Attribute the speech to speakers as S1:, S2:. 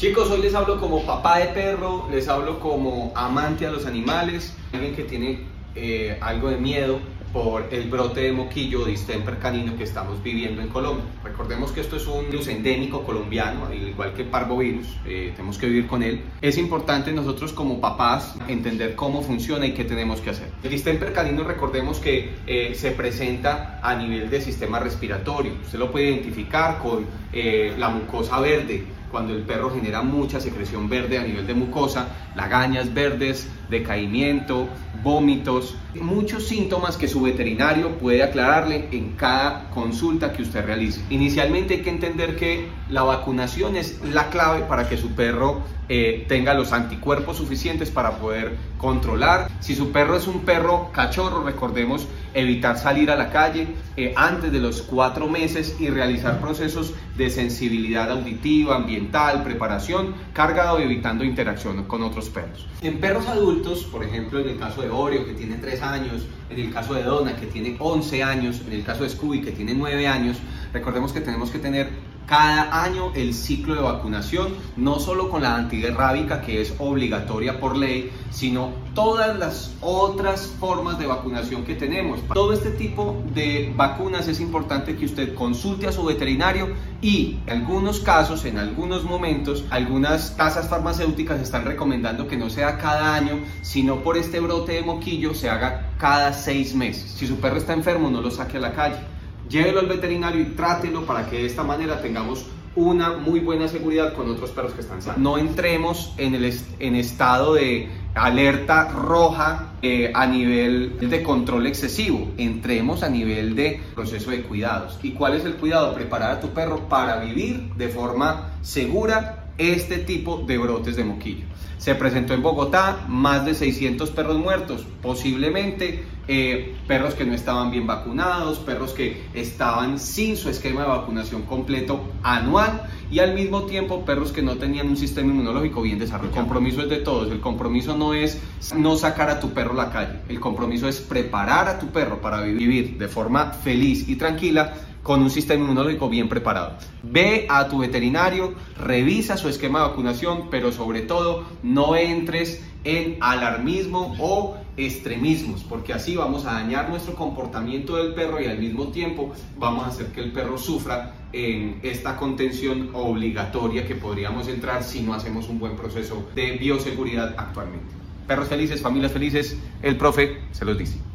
S1: Chicos, hoy les hablo como papá de perro, les hablo como amante a los animales, alguien que tiene eh, algo de miedo por el brote de moquillo o distemper canino que estamos viviendo en Colombia. Recordemos que esto es un virus endémico colombiano, al igual que el parvovirus, eh, tenemos que vivir con él. Es importante nosotros como papás entender cómo funciona y qué tenemos que hacer. El distemper canino recordemos que eh, se presenta a nivel del sistema respiratorio. Usted lo puede identificar con la mucosa verde, cuando el perro genera mucha secreción verde a nivel de mucosa, lagañas verdes, decaimiento, vómitos, muchos síntomas que su veterinario puede aclararle en cada consulta que usted realice. Inicialmente hay que entender que la vacunación es la clave para que su perro eh, tenga los anticuerpos suficientes para poder controlar. Si su perro es un perro cachorro, recordemos evitar salir a la calle eh, antes de los cuatro meses y realizar procesos de sensibilidad auditiva, ambiental, preparación, cargado y evitando interacción con otros perros. En perros adultos, por ejemplo, en el caso de Oreo, que tiene 3 años, en el caso de Donna, que tiene 11 años, en el caso de Scooby, que tiene 9 años, recordemos que tenemos que tener cada año el ciclo de vacunación, no solo con la antirrábica que es obligatoria por ley, sino todas las otras formas de vacunación que tenemos. Todo este tipo de vacunas es importante que usted consulte a su veterinario y en algunos casos, en algunos momentos, algunas casas farmacéuticas están recomendando que no sea cada año, sino por este brote de moquillo se haga cada seis meses. Si su perro está enfermo, no lo saque a la calle llévelo al veterinario y trátelo para que de esta manera tengamos una muy buena seguridad con otros perros que están sanos. No entremos en el en estado de alerta roja eh, a nivel de control excesivo, entremos a nivel de proceso de cuidados. ¿Y cuál es el cuidado? Preparar a tu perro para vivir de forma segura este tipo de brotes de moquillo. Se presentó en Bogotá más de 600 perros muertos, posiblemente eh, perros que no estaban bien vacunados, perros que estaban sin su esquema de vacunación completo anual y al mismo tiempo perros que no tenían un sistema inmunológico bien desarrollado. El compromiso es de todos, el compromiso no es no sacar a tu perro a la calle, el compromiso es preparar a tu perro para vivir de forma feliz y tranquila con un sistema inmunológico bien preparado. Ve a tu veterinario, revisa su esquema de vacunación, pero sobre todo no entres en alarmismo o extremismos, porque así vamos a dañar nuestro comportamiento del perro y al mismo tiempo vamos a hacer que el perro sufra en esta contención obligatoria que podríamos entrar si no hacemos un buen proceso de bioseguridad actualmente. Perros felices, familias felices, el profe se los dice.